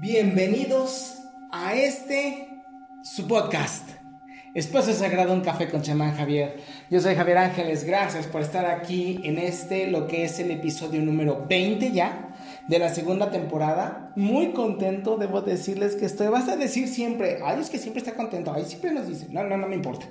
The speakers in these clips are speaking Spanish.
Bienvenidos a este su podcast. Espacio Sagrado, un café con chamán Javier. Yo soy Javier Ángeles, gracias por estar aquí en este, lo que es el episodio número 20 ya de la segunda temporada. Muy contento, debo decirles que estoy. Vas a decir siempre, ay, es que siempre está contento, ay, siempre nos dice, no, no, no me importa.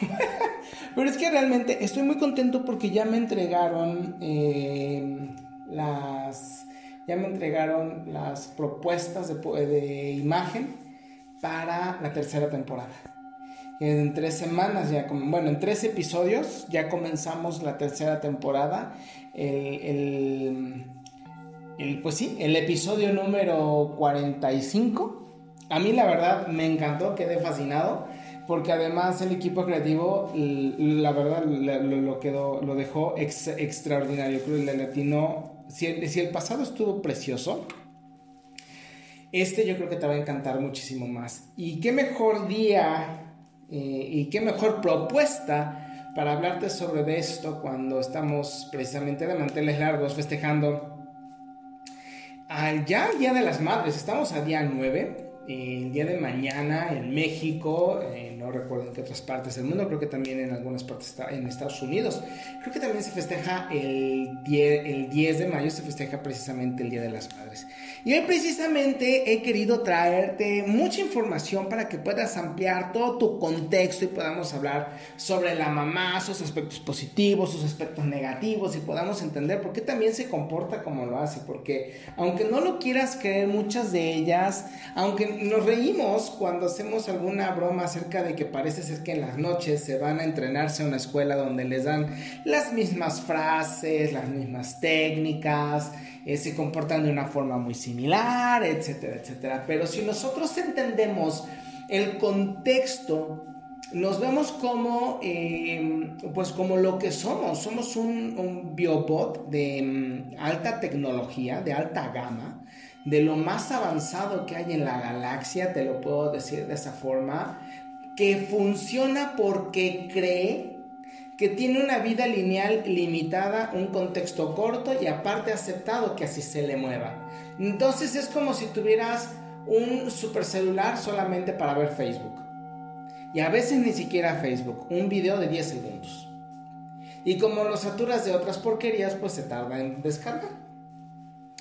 Pero es que realmente estoy muy contento porque ya me entregaron eh, las ya me entregaron las propuestas de, imagen para la tercera temporada. En tres semanas, ya, bueno, en tres episodios ya comenzamos la tercera temporada. El, el, pues sí, el episodio número 45. A mí la verdad me encantó, quedé fascinado porque además el equipo creativo, la verdad, lo, quedó, lo dejó extraordinario. Creo que le latino si el, pasado estuvo precioso, este yo creo que te va a encantar muchísimo más. Y qué mejor día eh, y qué mejor propuesta para hablarte sobre esto cuando estamos precisamente de manteles largos festejando al ya Día de las Madres. Estamos a día 9 el día de mañana en México, eh, no recuerdo en qué otras partes del mundo, creo que también en algunas partes en Estados Unidos, creo que también se festeja el 10, el 10 de mayo, se festeja precisamente el Día de las Madres. Y hoy precisamente he querido traerte mucha información para que puedas ampliar todo tu contexto y podamos hablar sobre la mamá, sus aspectos positivos, sus aspectos negativos y podamos entender por qué también se comporta como lo hace. Porque aunque no lo quieras creer, muchas de ellas, aunque nos reímos cuando hacemos alguna broma acerca de que parece ser que en las noches se van a entrenarse a una escuela donde les dan las mismas frases, las mismas técnicas, eh, se comportan de una forma muy similar, etcétera, etcétera. Pero si nosotros entendemos el contexto, nos vemos como, eh, pues como lo que somos. Somos un, un biobot de mm, alta tecnología, de alta gama, de lo más avanzado que hay en la galaxia, te lo puedo decir de esa forma, que funciona porque cree que tiene una vida lineal limitada, un contexto corto y aparte aceptado que así se le mueva. Entonces es como si tuvieras un supercelular solamente para ver Facebook. Y a veces ni siquiera Facebook, un video de 10 segundos. Y como lo saturas de otras porquerías, pues se tarda en descargar.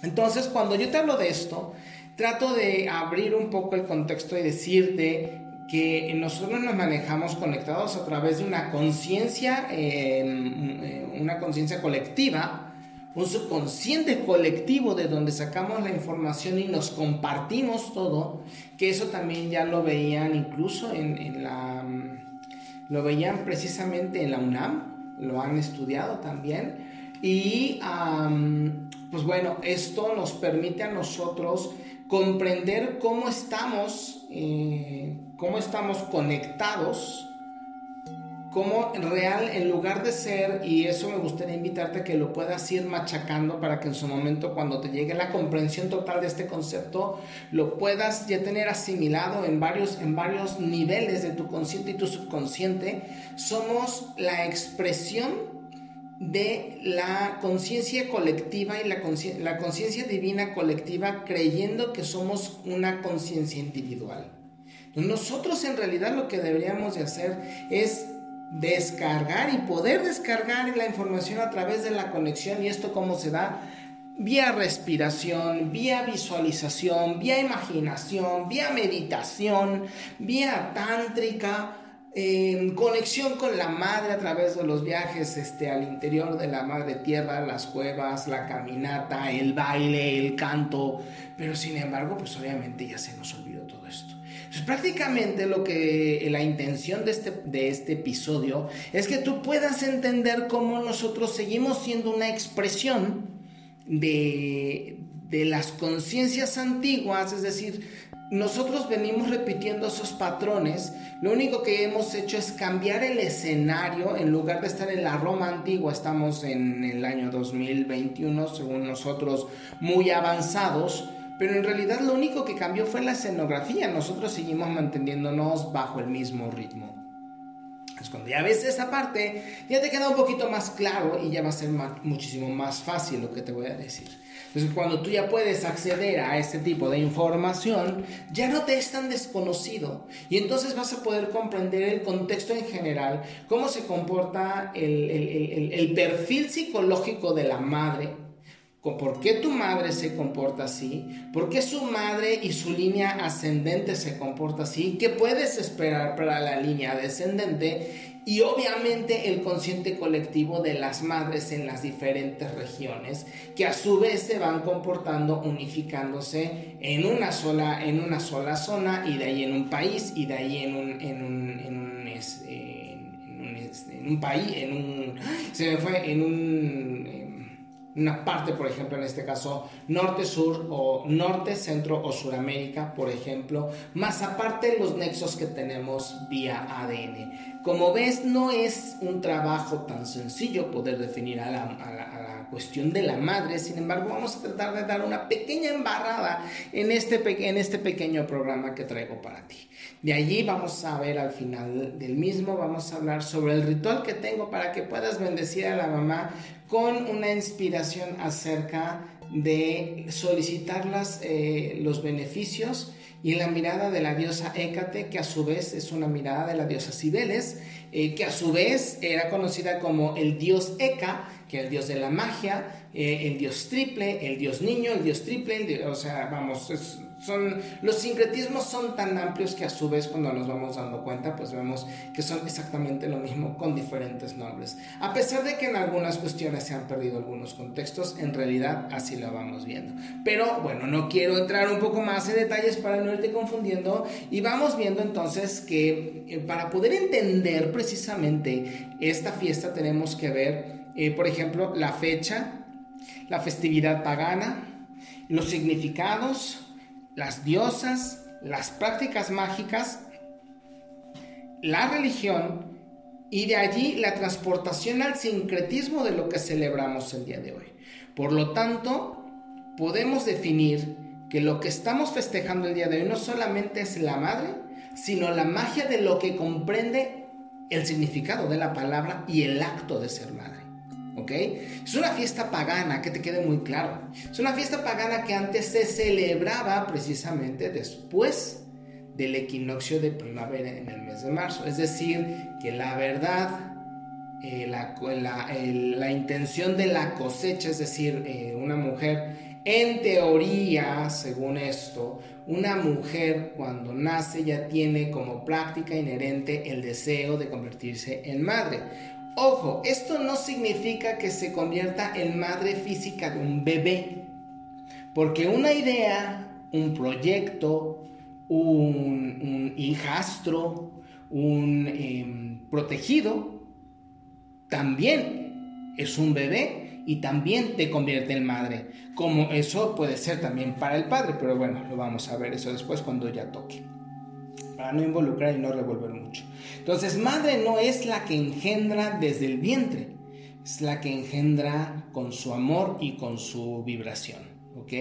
Entonces, cuando yo te hablo de esto, trato de abrir un poco el contexto y decirte que nosotros nos manejamos conectados a través de una conciencia, em, eh, una conciencia colectiva, un subconsciente colectivo de donde sacamos la información y nos compartimos todo, que eso también ya lo veían incluso en, la, lo veían precisamente en la UNAM, lo han estudiado también, y pues bueno, esto nos permite a nosotros comprender cómo estamos, eh, cómo estamos conectados, cómo real, en lugar de ser, y eso me gustaría invitarte a que lo puedas ir machacando para que en su momento, cuando te llegue la comprensión total de este concepto, lo puedas ya tener asimilado en varios, en varios niveles de tu consciente y tu subconsciente, somos la expresión de la conciencia colectiva y la conciencia divina colectiva creyendo que somos una conciencia individual. Nosotros en realidad lo que deberíamos de hacer es descargar y poder descargar la información a través de la conexión y esto cómo se da vía respiración, vía visualización, vía imaginación, vía meditación, vía tántrica, en conexión con la madre a través de los viajes este, al interior de la madre tierra, las cuevas, la caminata, el baile, el canto, pero sin embargo, pues obviamente ya se nos olvidó todo esto. Entonces, prácticamente lo que la intención de este, de este episodio es que tú puedas entender cómo nosotros seguimos siendo una expresión de, de las conciencias antiguas, es decir, nosotros venimos repitiendo esos patrones, lo único que hemos hecho es cambiar el escenario, en lugar de estar en la Roma antigua, estamos en el año 2021, según nosotros, muy avanzados, pero en realidad lo único que cambió fue la escenografía, nosotros seguimos manteniéndonos bajo el mismo ritmo. Entonces, cuando ya ves esa parte, ya te queda un poquito más claro y ya va a ser muchísimo más fácil lo que te voy a decir. Entonces, cuando tú ya puedes acceder a este tipo de información, ya no te es tan desconocido. Y entonces vas a poder comprender el contexto en general, cómo se comporta el, el, el, perfil psicológico de la madre, por qué tu madre se comporta así, por qué su madre y su línea ascendente se comporta así, qué puedes esperar para la línea descendente y obviamente el consciente colectivo de las madres en las diferentes regiones que a su vez se van comportando unificándose en una sola en una sola zona y de ahí en un país y de ahí en un en un, en un, en un, país en un se me fue en un una parte, por ejemplo, en este caso, norte-sur o norte-centro o suramérica, por ejemplo, más aparte los nexos que tenemos vía ADN. Como ves, no es un trabajo tan sencillo poder definir a la, a la, cuestión de la madre, sin embargo, vamos a tratar de dar una pequeña embarrada en este, en este pequeño programa que traigo para ti. De allí vamos a ver al final del mismo, vamos a hablar sobre el ritual que tengo para que puedas bendecir a la mamá con una inspiración acerca de solicitar eh, los beneficios y la mirada de la diosa Hécate, que a su vez es una mirada de la diosa Cibeles, eh, que a su vez era conocida como el dios Eka, que es el dios de la magia, eh, el dios triple, el dios niño, el dios triple, o sea, vamos, es, son, los sincretismos son tan amplios que a su vez cuando nos vamos dando cuenta, pues vemos que son exactamente lo mismo con diferentes nombres. A pesar de que en algunas cuestiones se han perdido algunos contextos, en realidad así lo vamos viendo. Pero bueno, no quiero entrar un poco más en detalles para no irte confundiendo y vamos viendo entonces que eh, para poder entender precisamente esta fiesta tenemos que ver, eh, por ejemplo, la fecha, la festividad pagana, los significados, las diosas, las prácticas mágicas, la religión y de allí la transportación al sincretismo de lo que celebramos el día de hoy. Por lo tanto, podemos definir que lo que estamos festejando el día de hoy no solamente es la madre, sino la magia de lo que comprende el significado de la palabra y el acto de ser madre. ¿Ok? Es una fiesta pagana, que te quede muy claro. Es una fiesta pagana que antes se celebraba precisamente después del equinoccio de primavera en el mes de marzo. Es decir, que la verdad, eh, la, intención de la cosecha, es decir, eh, una mujer, en teoría, según esto, una mujer cuando nace ya tiene como práctica inherente el deseo de convertirse en madre. Ojo, esto no significa que se convierta en madre física de un bebé, porque una idea, un proyecto, un, hijastro, un em, protegido, también es un bebé y también te convierte en madre. Como eso puede ser también para el padre, pero bueno, lo vamos a ver eso después cuando ya toque para no involucrar y no revolver mucho. Entonces, madre no es la que engendra desde el vientre, es la que engendra con su amor y con su vibración, ¿ok?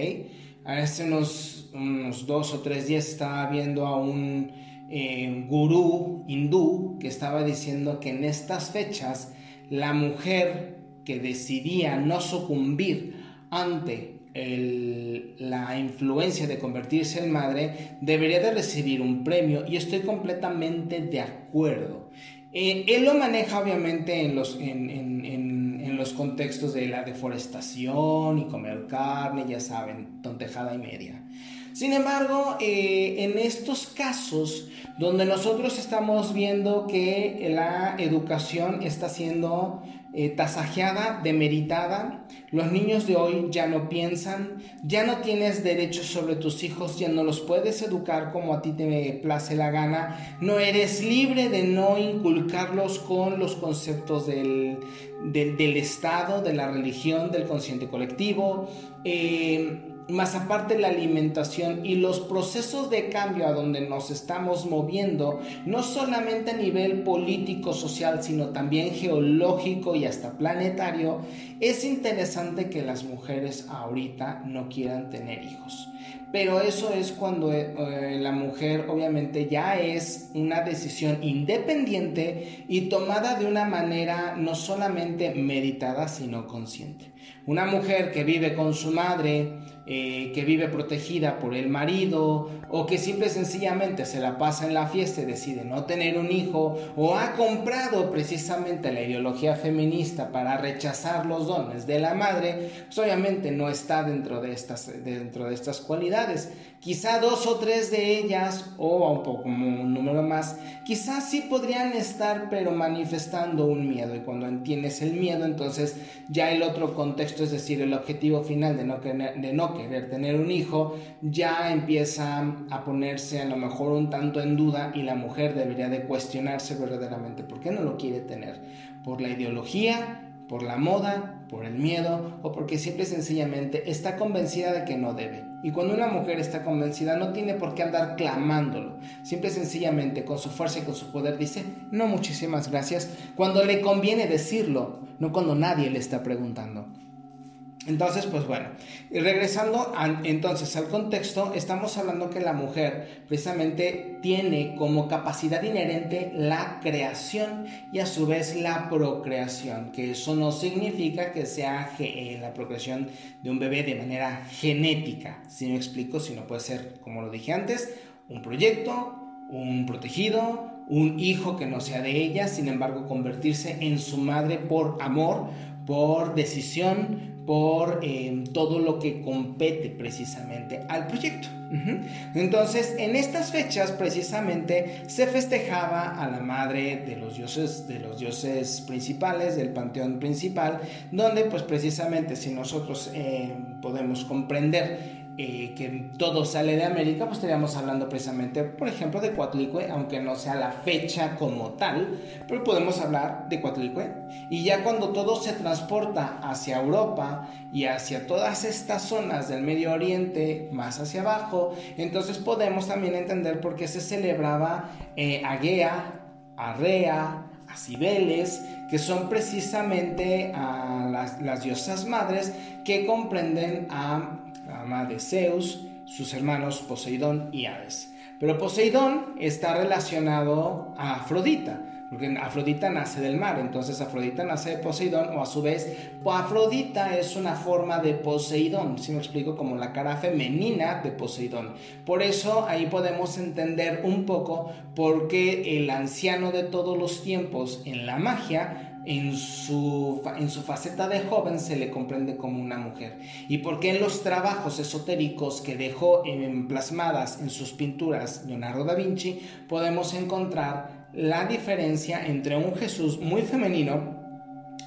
Hace unos, unos dos o tres días estaba viendo a un eh, gurú hindú que estaba diciendo que en estas fechas la mujer que decidía no sucumbir ante la influencia de convertirse en madre, debería de recibir un premio y estoy completamente de acuerdo. Eh, él lo maneja obviamente en los, en, en, los contextos de la deforestación y comer carne, ya saben, tontejada y media. Sin embargo, eh, en estos casos donde nosotros estamos viendo que la educación está siendo eh, tasajeada, demeritada. Los niños de hoy ya no piensan, ya no tienes derechos sobre tus hijos, ya no los puedes educar como a ti te place la gana, no eres libre de no inculcarlos con los conceptos del, del, Estado, de la religión, del consciente colectivo. Eh, más aparte la alimentación y los procesos de cambio a donde nos estamos moviendo, no solamente a nivel político, social, sino también geológico y hasta planetario, es interesante que las mujeres ahorita no quieran tener hijos. pero eso es cuando eh, eh, la mujer obviamente ya es una decisión independiente y tomada de una manera no solamente meditada, sino consciente. Una mujer que vive con su madre, eh, que vive protegida por el marido o que simple y sencillamente se la pasa en la fiesta y decide no tener un hijo o ha comprado precisamente la ideología feminista para rechazar los dones de la madre, pues obviamente no está dentro de estas, dentro de estas cualidades. Quizá dos o tres de ellas, o un poco como un número más, quizás sí podrían estar, pero manifestando un miedo. Y cuando entiendes el miedo, entonces ya el otro contexto, es decir, el objetivo final de no, de no querer tener un hijo, ya empieza a ponerse a lo mejor un tanto en duda y la mujer debería de cuestionarse verdaderamente por qué no lo quiere tener. Por la ideología, por la moda, por el miedo o porque simple y sencillamente está convencida de que no debe. Y cuando una mujer está convencida no tiene por qué andar clamándolo. Simple y sencillamente con su fuerza y con su poder dice, no muchísimas gracias, cuando le conviene decirlo, no cuando nadie le está preguntando. Entonces, pues bueno, regresando entonces al contexto, estamos hablando que la mujer precisamente tiene como capacidad inherente la creación y a su vez la procreación, que eso no significa que sea eh, la procreación de un bebé de manera genética, si me explico, si no puede ser, como lo dije antes, un proyecto, un protegido, un hijo que no sea de ella, sin embargo convertirse en su madre por amor, por decisión, por em, todo lo que compete precisamente al proyecto. Entonces, en estas fechas precisamente se festejaba a la madre de los dioses, de los dioses principales, del panteón principal, donde pues precisamente si nosotros em, podemos comprender eh, que todo sale de América, pues estaríamos hablando precisamente, por ejemplo, de Coatlicue, aunque no sea la fecha como tal, pero podemos hablar de Coatlicue. Y ya cuando todo se transporta hacia Europa y hacia todas estas zonas del Medio Oriente, más hacia abajo, entonces podemos también entender por qué se celebraba eh, Agea, Arrea, a Cibeles, que son precisamente a las, las diosas madres que comprenden a ama de Zeus, sus hermanos Poseidón y Hades. Pero Poseidón está relacionado a Afrodita, porque Afrodita nace del mar, entonces Afrodita nace de Poseidón, o a su vez, Afrodita es una forma de Poseidón, si me explico, como la cara femenina de Poseidón. Por eso ahí podemos entender un poco por qué el anciano de todos los tiempos en la magia en su, en su faceta de joven se le comprende como una mujer. Y porque en los trabajos esotéricos que dejó plasmadas en sus pinturas Leonardo da Vinci, podemos encontrar la diferencia entre un Jesús muy femenino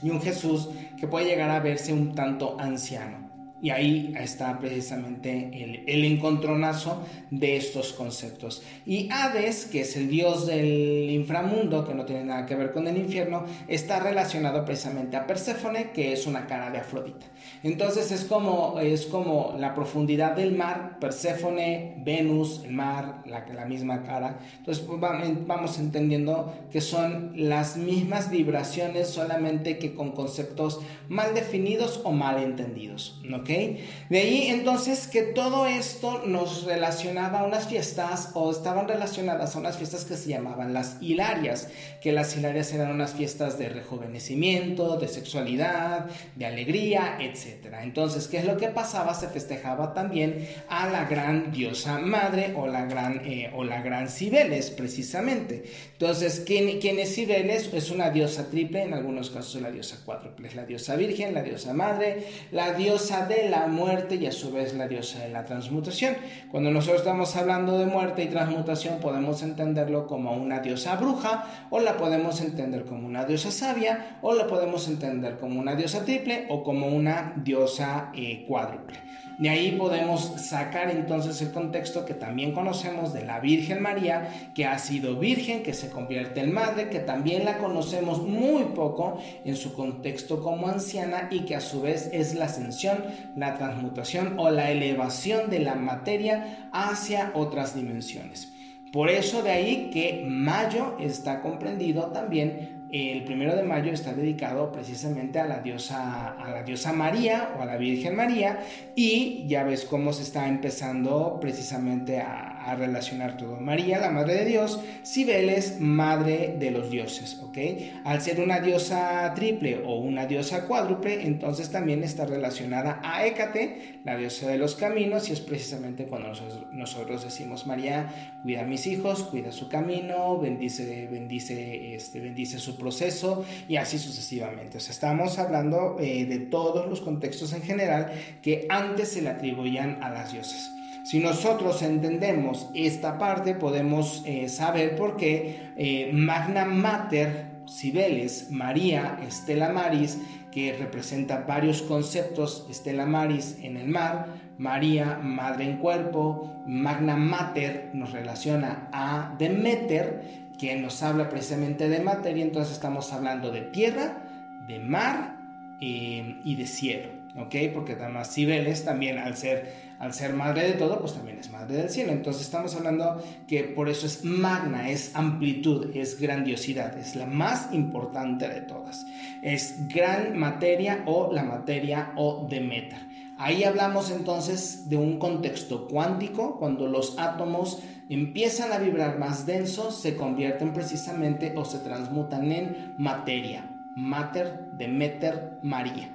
y un Jesús que puede llegar a verse un tanto anciano. Y ahí está precisamente el, el, encontronazo de estos conceptos. Y Hades, que es el dios del inframundo, que no tiene nada que ver con el infierno, está relacionado precisamente a Perséfone, que es una cara de Afrodita. Entonces es como, es como la profundidad del mar, Perséfone, Venus, el mar, la, la misma cara. Entonces pues, vamos entendiendo que son las mismas vibraciones, solamente que con conceptos mal definidos o mal entendidos. ¿no? De ahí entonces que todo esto nos relacionaba a unas fiestas o estaban relacionadas a unas fiestas que se llamaban las hilarias, que las hilarias eran unas fiestas de rejuvenecimiento, de sexualidad, de alegría, etc. Entonces, ¿qué es lo que pasaba? Se festejaba también a la gran diosa madre o la gran, eh, o la gran Cibeles, precisamente. Entonces, ¿quién, ¿quién, es Cibeles? Es una diosa triple, en algunos casos la diosa cuádruple, es la diosa virgen, la diosa madre, la diosa de la muerte y a su vez la diosa de la transmutación. Cuando nosotros estamos hablando de muerte y transmutación podemos entenderlo como una diosa bruja o la podemos entender como una diosa sabia o la podemos entender como una diosa triple o como una diosa eh, cuádruple. De ahí podemos sacar entonces el contexto que también conocemos de la Virgen María, que ha sido virgen, que se convierte en madre, que también la conocemos muy poco en su contexto como anciana y que a su vez es la ascensión, la transmutación o la elevación de la materia hacia otras dimensiones. Por eso de ahí que mayo está comprendido también el primero de mayo está dedicado precisamente a la diosa, a la diosa María o a la Virgen María y ya ves cómo se está empezando precisamente a, relacionar todo. María, la Madre de Dios, Cibeles, Madre de los dioses, ¿ok? Al ser una diosa triple o una diosa cuádruple, entonces también está relacionada a Hécate, la diosa de los caminos, y es precisamente cuando nosotros, nosotros decimos, María, cuida a mis hijos, cuida su camino, bendice, bendice, este, bendice su proceso y así sucesivamente. O sea, estamos hablando eh, de todos los contextos en general que antes se le atribuían a las diosas. Si nosotros entendemos esta parte, podemos eh, saber por qué eh, Magna Mater, Cibeles, María, Estela Maris, que representa varios conceptos, Estela Maris en el mar, María, Madre en cuerpo, Magna Mater nos relaciona a Demeter, que nos habla precisamente de materia, entonces estamos hablando de tierra, de mar eh, y de cielo, ¿ok? Porque además Cibeles también al ser, al ser madre de todo, pues también es madre del cielo. Entonces estamos hablando que por eso es magna, es amplitud, es grandiosidad, es la más importante de todas. Es gran materia o la materia o Demeter. Ahí hablamos entonces de un contexto cuántico, cuando los átomos empiezan a vibrar más densos, se convierten precisamente o se transmutan en materia. Mater, Demeter, María.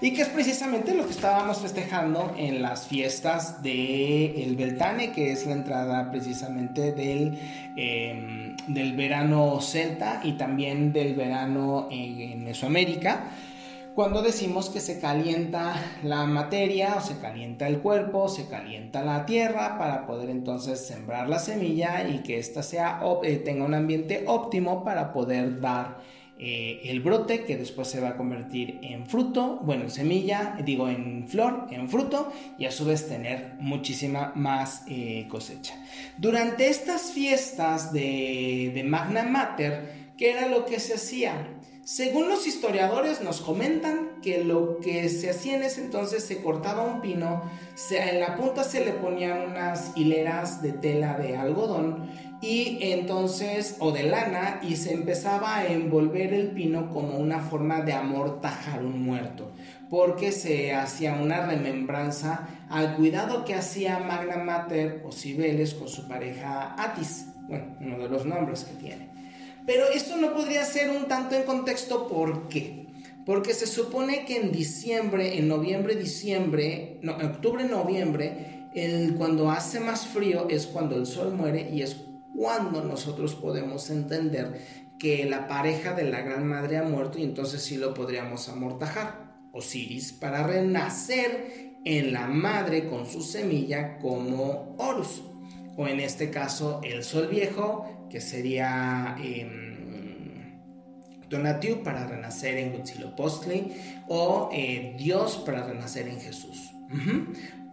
Y que es precisamente lo que estábamos festejando en las fiestas de el Beltane, que es la entrada precisamente del, em, del verano celta y también del verano en Mesoamérica cuando decimos que se calienta la materia o se calienta el cuerpo, se calienta la tierra para poder entonces sembrar la semilla y que ésta sea, eh, tenga un ambiente óptimo para poder dar eh, el brote que después se va a convertir en fruto, bueno, en semilla, digo en flor, en fruto y a su vez tener muchísima más eh, cosecha. Durante estas fiestas de, de Magna Mater, ¿qué era lo que se hacía? Según los historiadores nos comentan que lo que se hacía en ese entonces se cortaba un pino, en la punta se le ponían unas hileras de tela de algodón y entonces o de lana y se empezaba a envolver el pino como una forma de amortajar un muerto porque se hacía una remembranza al cuidado que hacía Magna Mater o Cibeles con su pareja Atis, bueno, uno de los nombres que tiene. Pero esto no podría ser un tanto en contexto, ¿por qué? Porque se supone que en diciembre, en noviembre, diciembre, no, octubre, noviembre, cuando hace más frío es cuando el sol muere y es cuando nosotros podemos entender que la pareja de la Gran Madre ha muerto y entonces sí lo podríamos amortajar. Osiris para renacer en la madre con su semilla como Horus. O en este caso el sol viejo que sería eh, Donatiu para renacer en Huitzilopochtli o eh, Dios para renacer en Jesús.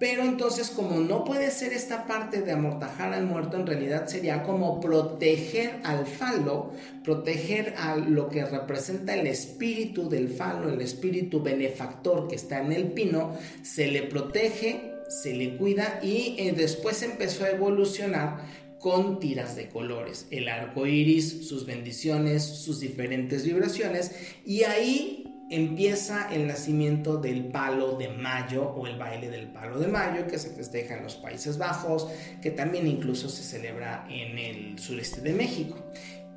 Pero entonces como no puede ser esta parte de amortajar al muerto, en realidad sería como proteger al falo, proteger a lo que representa el espíritu del falo, el espíritu benefactor que está en el pino, se le protege, se le cuida y eh, después empezó a evolucionar con tiras de colores, el arco iris, sus bendiciones, sus diferentes vibraciones, y ahí empieza el nacimiento del palo de mayo o el baile del palo de mayo que se festeja en los Países Bajos, que también incluso se celebra en el sureste de México.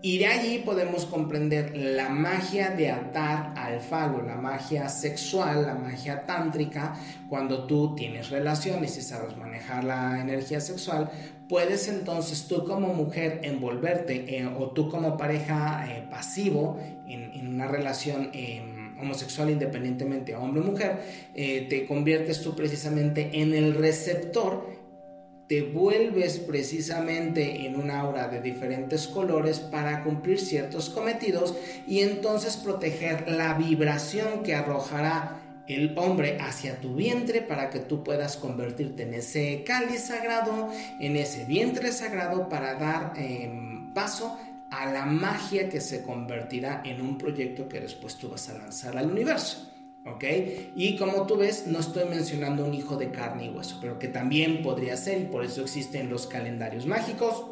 Y de allí podemos comprender la magia de atar al falo, la magia sexual, la magia tántrica. Cuando tú tienes relaciones y sabes manejar la energía sexual, puedes entonces tú como mujer envolverte eh, o tú como pareja eh, pasivo en, una relación em, homosexual independientemente hombre o mujer, eh, te conviertes tú precisamente en el receptor te vuelves precisamente en un aura de diferentes colores para cumplir ciertos cometidos y entonces proteger la vibración que arrojará el hombre hacia tu vientre para que tú puedas convertirte en ese cáliz sagrado, en ese vientre sagrado para dar em, paso a la magia que se convertirá en un proyecto que después tú vas a lanzar al universo. ¿ok? Y como tú ves, no estoy mencionando un hijo de carne y hueso, pero que también podría ser y por eso existen los calendarios mágicos.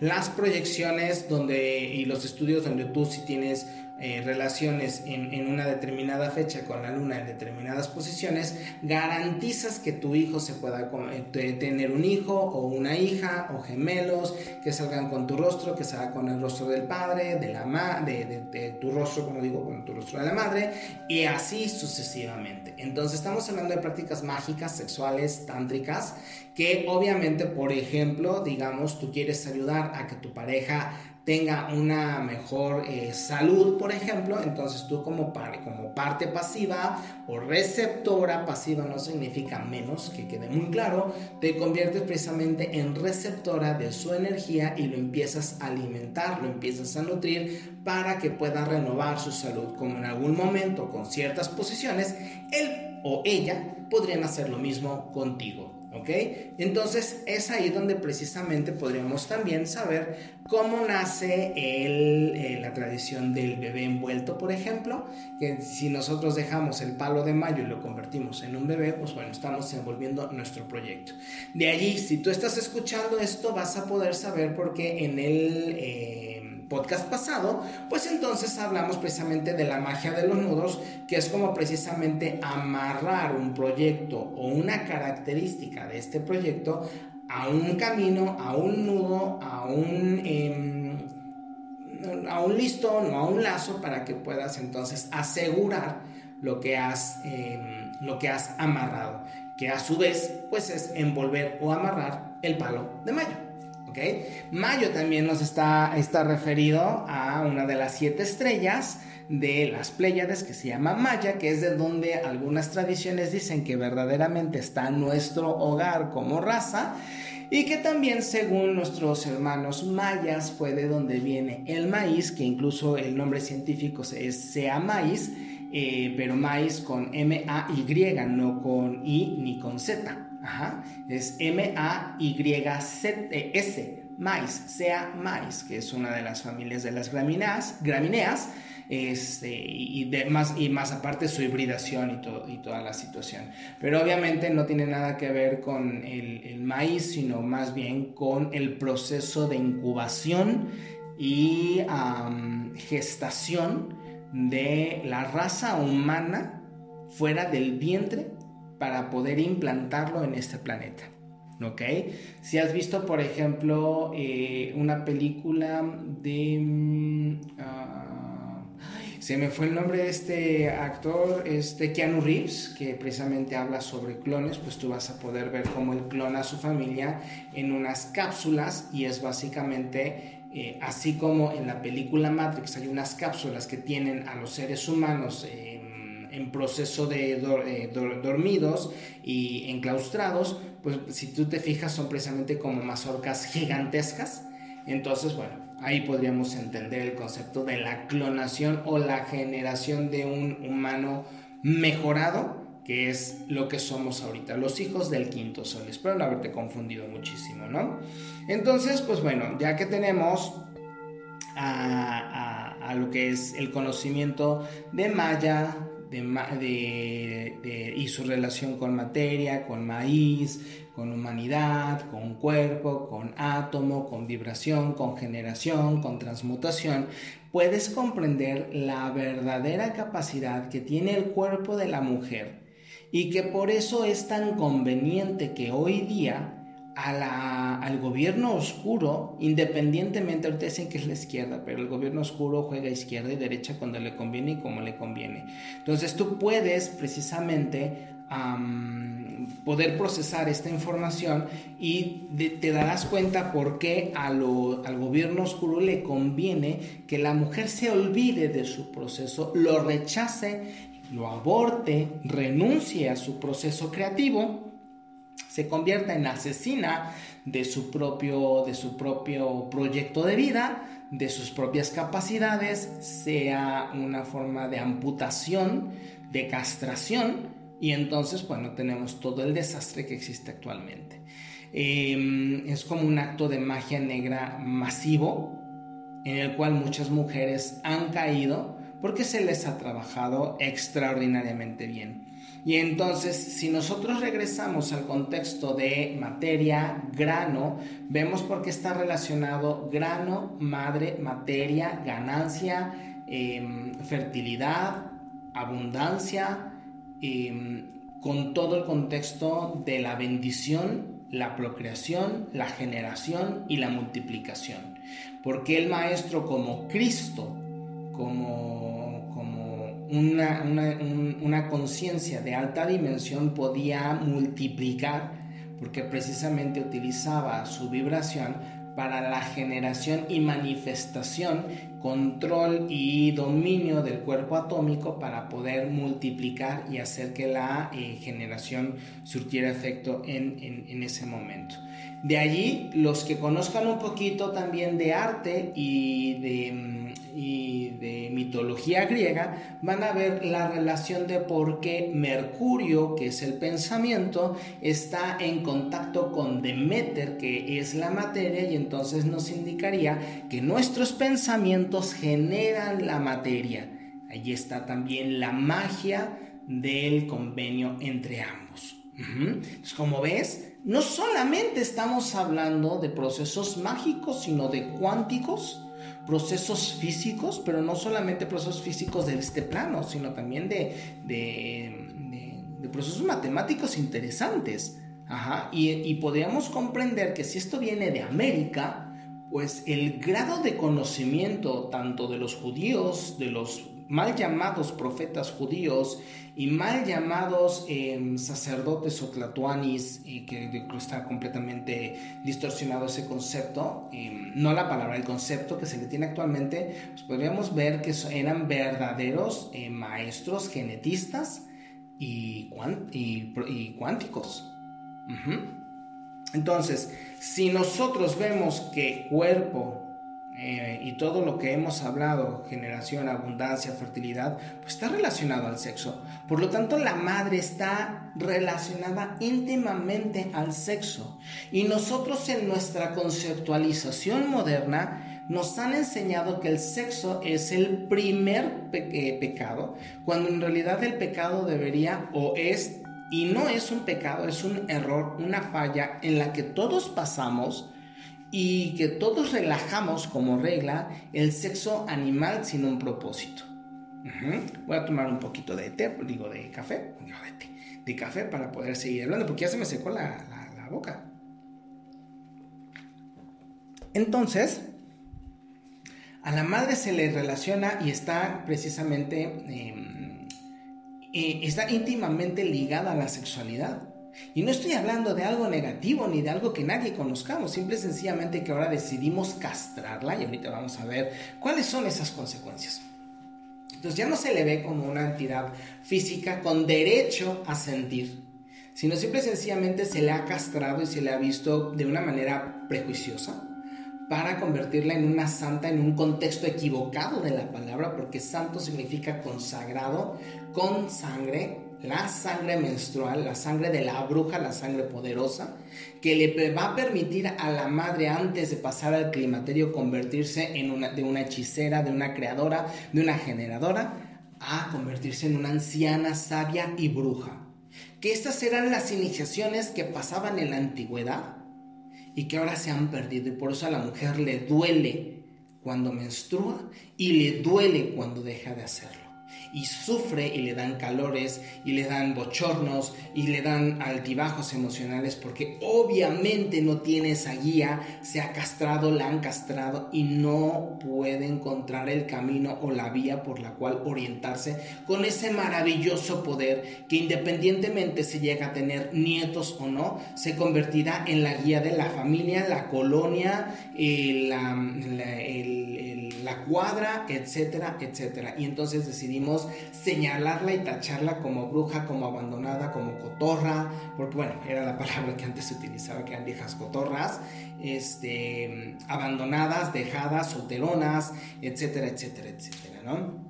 Las proyecciones donde, y los estudios donde tú si tienes eh, relaciones en, una determinada fecha con la luna en determinadas posiciones, garantizas que tu hijo se pueda eh, tener un hijo o una hija o gemelos que salgan con tu rostro, que salgan con el rostro del padre, de la de, tu rostro, como digo, con tu rostro de la madre, y así sucesivamente. Entonces estamos hablando de prácticas mágicas, sexuales, tántricas, que obviamente, por ejemplo, digamos, tú quieres ayudar a que tu pareja tenga una mejor eh, salud, por ejemplo, entonces tú como, como parte pasiva o receptora pasiva no significa menos, que quede muy claro, te conviertes precisamente en receptora de su energía y lo empiezas a alimentar, lo empiezas a nutrir para que pueda renovar su salud, como en algún momento con ciertas posiciones, él o ella podrían hacer lo mismo contigo. ¿Ok? Entonces es ahí donde precisamente podríamos también saber cómo nace eh, la tradición del bebé envuelto, por ejemplo, que si nosotros dejamos el palo de mayo y lo convertimos en un bebé, pues bueno, estamos envolviendo nuestro proyecto. De allí, si tú estás escuchando esto, vas a poder saber por qué en el... Eh, podcast pasado, pues entonces hablamos precisamente de la magia de los nudos, que es como precisamente amarrar un proyecto o una característica de este proyecto a un camino, a un nudo, a un... Em, a un listón o a un lazo para que puedas entonces asegurar lo que has, em, lo que has amarrado, que a su vez pues es envolver o amarrar el palo de mayo. Mayo también nos está, está referido a una de las siete estrellas de las Pléyades que se llama Maya, que es de donde algunas tradiciones dicen que verdaderamente está nuestro hogar como raza y que también según nuestros hermanos mayas fue de donde viene el maíz, que incluso el nombre científico es sea maíz, eh, pero maíz con M-A-Y, no con I ni con Z. Ajá, es M-A-Y-S, maíz, sea maíz, que es una de las familias de las gramíneas, este, y, de, más, y más aparte su hibridación y, y toda la situación. Pero obviamente no tiene nada que ver con el, maíz, sino más bien con el proceso de incubación y gestación de la raza humana fuera del vientre para poder implantarlo en este planeta. ¿Ok? Si has visto, por ejemplo, eh, una película de... Mm, ah, se me fue el nombre de este actor, este Keanu Reeves, que precisamente habla sobre clones, pues tú vas a poder ver cómo él clona a su familia en unas cápsulas y es básicamente eh, así como en la película Matrix hay unas cápsulas que tienen a los seres humanos eh, en proceso de eh, dormidos y enclaustrados, pues si tú te fijas son precisamente como mazorcas gigantescas. Entonces, bueno, ahí podríamos entender el concepto de la clonación o la generación de un humano mejorado, que es lo que somos ahorita, los hijos del quinto sol. Espero no haberte confundido muchísimo, ¿no? Entonces, pues bueno, ya que tenemos a, a lo que es el conocimiento de Maya, y su relación con materia, con maíz, con humanidad, con cuerpo, con átomo, con vibración, con generación, con transmutación, puedes comprender la verdadera capacidad que tiene el cuerpo de la mujer y que por eso es tan conveniente que hoy día al gobierno oscuro, independientemente, ahorita dicen que es la izquierda, pero el gobierno oscuro juega izquierda y derecha cuando le conviene y como le conviene. Entonces tú puedes precisamente poder procesar esta información y te darás cuenta por qué al gobierno oscuro le conviene que la mujer se olvide de su proceso, lo rechace, lo aborte, renuncie a su proceso creativo se convierta en asesina de su propio, de su propio proyecto de vida, de sus propias capacidades, sea una forma de amputación, de castración, y entonces, bueno, tenemos todo el desastre que existe actualmente. Em, es como un acto de magia negra masivo, en el cual muchas mujeres han caído porque se les ha trabajado extraordinariamente bien. Y entonces, si nosotros regresamos al contexto de materia, grano, vemos por qué está relacionado grano, madre, materia, ganancia, em, fertilidad, abundancia, em, con todo el contexto de la bendición, la procreación, la generación y la multiplicación. Porque el maestro como Cristo, como, una, una conciencia de alta dimensión podía multiplicar, porque precisamente utilizaba su vibración para la generación y manifestación, control y dominio del cuerpo atómico para poder multiplicar y hacer que la eh, generación surtiera efecto en, en ese momento. De allí, los que conozcan un poquito también de arte y de mm, y de mitología griega, van a ver la relación de por qué Mercurio, que es el pensamiento, está en contacto con Demeter, que es la materia, y entonces nos indicaría que nuestros pensamientos generan la materia. Allí está también la magia del convenio entre ambos. Como ves, no solamente estamos hablando de procesos mágicos, sino de cuánticos, procesos físicos, pero no solamente procesos físicos de este plano, sino también de, de, procesos matemáticos interesantes. Ajá. Y, y podríamos comprender que si esto viene de América, pues el grado de conocimiento tanto de los judíos, de los mal llamados profetas judíos y mal llamados em, sacerdotes o tlatuanis, y que está completamente distorsionado ese concepto, em, no la palabra, el concepto que se le tiene actualmente, pues podríamos ver que eran verdaderos eh, maestros genetistas y, y, cuánticos. Entonces, si nosotros vemos que cuerpo, eh, y todo lo que hemos hablado, generación, abundancia, fertilidad, pues está relacionado al sexo. Por lo tanto, la madre está relacionada íntimamente al sexo. Y nosotros en nuestra conceptualización moderna nos han enseñado que el sexo es el primer eh, pecado, cuando en realidad el pecado debería o es, y no es un pecado, es un error, una falla en la que todos pasamos y que todos relajamos como regla el sexo animal sin un propósito. Voy a tomar un poquito de té, digo de café, digo de té, café para poder seguir hablando, porque ya se me secó la, la, boca. Entonces, a la madre se le relaciona y está precisamente, em, eh, está íntimamente ligada a la sexualidad. Y no estoy hablando de algo negativo ni de algo que nadie conozcamos, simple y sencillamente que ahora decidimos castrarla y ahorita vamos a ver cuáles son esas consecuencias. Entonces ya no se le ve como una entidad física con derecho a sentir, sino simple y sencillamente se le ha castrado y se le ha visto de una manera prejuiciosa para convertirla en una santa en un contexto equivocado de la palabra, porque santo significa consagrado con sangre la sangre menstrual, la sangre de la bruja, la sangre poderosa, que le va a permitir a la madre antes de pasar al climaterio convertirse en una, de una hechicera, de una creadora, de una generadora, a convertirse en una anciana sabia y bruja. Que estas eran las iniciaciones que pasaban en la antigüedad y que ahora se han perdido y por eso a la mujer le duele cuando menstrua y le duele cuando deja de hacerlo y sufre y le dan calores y le dan bochornos y le dan altibajos emocionales porque obviamente no tiene esa guía, se ha castrado, la han castrado y no puede encontrar el camino o la vía por la cual orientarse con ese maravilloso poder que independientemente se llega a tener nietos o no, se convertirá en la guía de la familia, la colonia, eh, la cuadra, etcétera, etcétera. Y entonces decidimos señalarla y tacharla como bruja, como abandonada, como cotorra, porque bueno, era la palabra que antes se utilizaba, que eran viejas cotorras, este, abandonadas, dejadas, solteronas, etcétera, etcétera, etcétera, ¿no?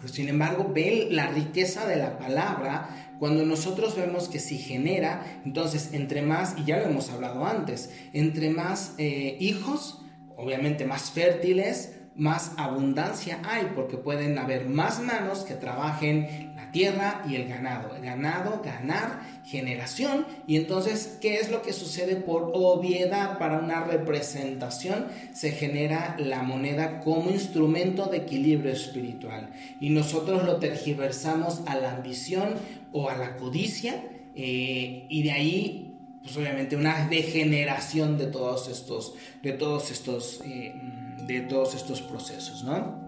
Pero sin embargo, ve la riqueza de la palabra cuando nosotros vemos que si genera, entonces entre más, y ya lo hemos hablado antes, entre más eh, hijos, obviamente más fértiles, más abundancia hay, porque pueden haber más manos que trabajen la tierra y el ganado. Ganado, ganar, generación. Y entonces, ¿qué es lo que sucede por obviedad para una representación? Se genera la moneda como instrumento de equilibrio espiritual. Y nosotros lo tergiversamos a la ambición o a la codicia. Eh, y de ahí pues obviamente una degeneración de todos estos, de todos estos eh, de todos estos procesos, ¿no?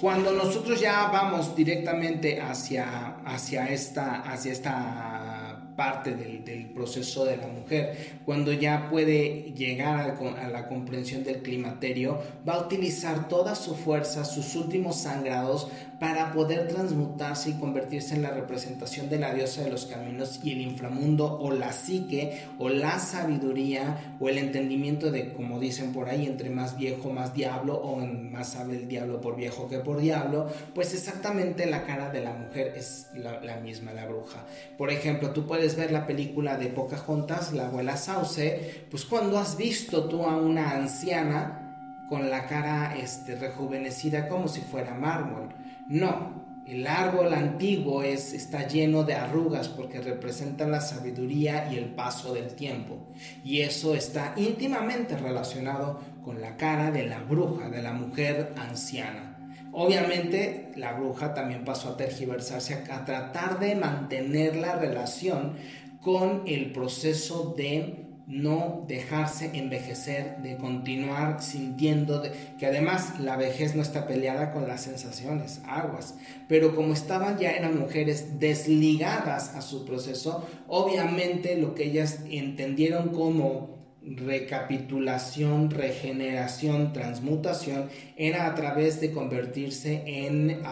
Cuando nosotros ya vamos directamente hacia, hacia, esta, hacia esta parte del, proceso de la mujer, cuando ya puede llegar a, la comprensión del climaterio, va a utilizar toda su fuerza, sus últimos sangrados, para poder transmutarse y convertirse en la representación de la diosa de los caminos y el inframundo o la psique o la sabiduría o el entendimiento de, como dicen por ahí, entre más viejo, más diablo o más sabe el diablo por viejo que por diablo, pues exactamente la cara de la mujer es la, la misma, la bruja. Por ejemplo, tú puedes ver la película de Pocahontas, la abuela Sauce, pues cuando has visto tú a una anciana con la cara este, rejuvenecida como si fuera mármol. No, el árbol antiguo es, está lleno de arrugas porque representa la sabiduría y el paso del tiempo. Y eso está íntimamente relacionado con la cara de la bruja, de la mujer anciana. Obviamente la bruja también pasó a tergiversarse, a, tratar de mantener la relación con el proceso de no dejarse envejecer, de continuar sintiendo que además la vejez no está peleada con las sensaciones, aguas, pero como estaban ya eran mujeres desligadas a su proceso, obviamente lo que ellas entendieron como recapitulación, regeneración, transmutación, era a través de convertirse en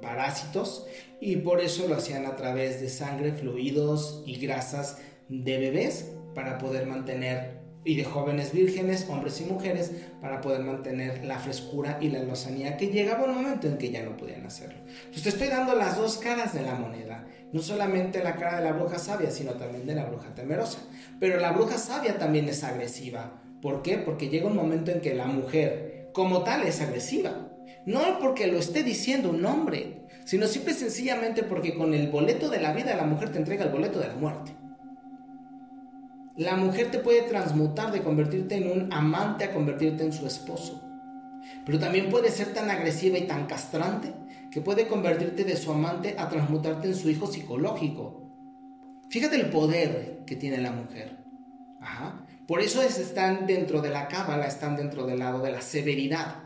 parásitos y por eso lo hacían a través de sangre, fluidos y grasas de bebés para poder mantener y de jóvenes vírgenes, hombres y mujeres, para poder mantener la frescura y la lozanía que llegaba un momento en que ya no podían hacerlo. Entonces te estoy dando las dos caras de la moneda, no solamente la cara de la bruja sabia, sino también de la bruja temerosa. Pero la bruja sabia también es agresiva. ¿Por qué? Porque llega un momento en que la mujer, como tal, es agresiva. No porque lo esté diciendo un hombre, sino simple y sencillamente porque con el boleto de la vida la mujer te entrega el boleto de la muerte. La mujer te puede transmutar de convertirte en un amante a convertirte en su esposo. Pero también puede ser tan agresiva y tan castrante que puede convertirte de su amante a transmutarte en su hijo psicológico. Fíjate el poder que tiene la mujer. Por eso están dentro de la cábala, están dentro del lado de la severidad.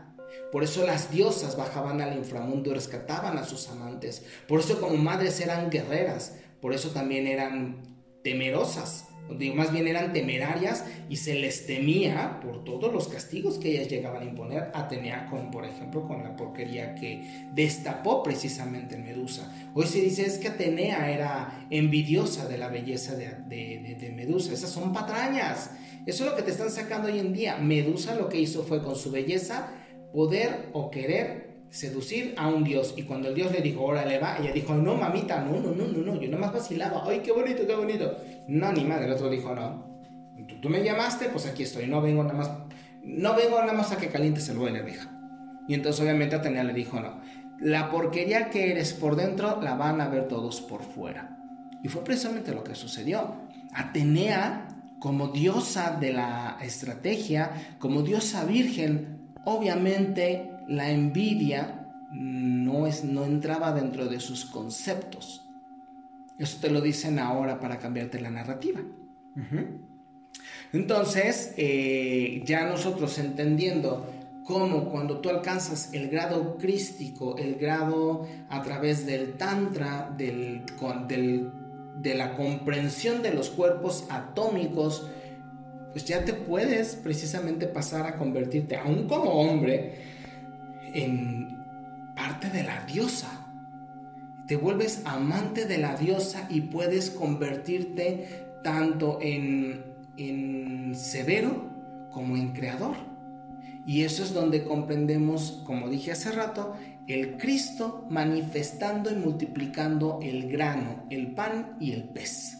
Por eso las diosas bajaban al inframundo y rescataban a sus amantes. Por eso como madres eran guerreras. Por eso también eran temerosas digo, más bien eran temerarias y se les temía por todos los castigos que ellas llegaban a imponer. Atenea con, por ejemplo, con la porquería que destapó precisamente Medusa. Hoy se dice es que Atenea era envidiosa de la belleza de, de Medusa. Esas son patrañas. Eso es lo que te están sacando hoy en día. Medusa lo que hizo fue con su belleza poder o querer seducir a un dios. Y cuando el dios le dijo, órale va, ella dijo, no, mamita, no, no, no, no, no, yo nomás vacilaba, ay, qué bonito, qué bonito. No, ni madre, el otro dijo, no, tú, me llamaste, pues aquí estoy, no vengo nada más, no vengo nada más a que calientes el boiler, hija. Y entonces obviamente Atenea le dijo, no, la porquería que eres por dentro la van a ver todos por fuera. Y fue precisamente lo que sucedió. Atenea, como diosa de la estrategia, como diosa virgen, obviamente la envidia no, es, no entraba dentro de sus conceptos. Eso te lo dicen ahora para cambiarte la narrativa. Entonces, eh, ya nosotros entendiendo cómo cuando tú alcanzas el grado crístico, el grado a través del tantra, del, de la comprensión de los cuerpos atómicos, pues ya te puedes precisamente pasar a convertirte, aún como hombre, en parte de la diosa. Te vuelves amante de la diosa y puedes convertirte tanto en, en severo como en creador. Y eso es donde comprendemos, como dije hace rato, el Cristo manifestando y multiplicando el grano, el pan y el pez,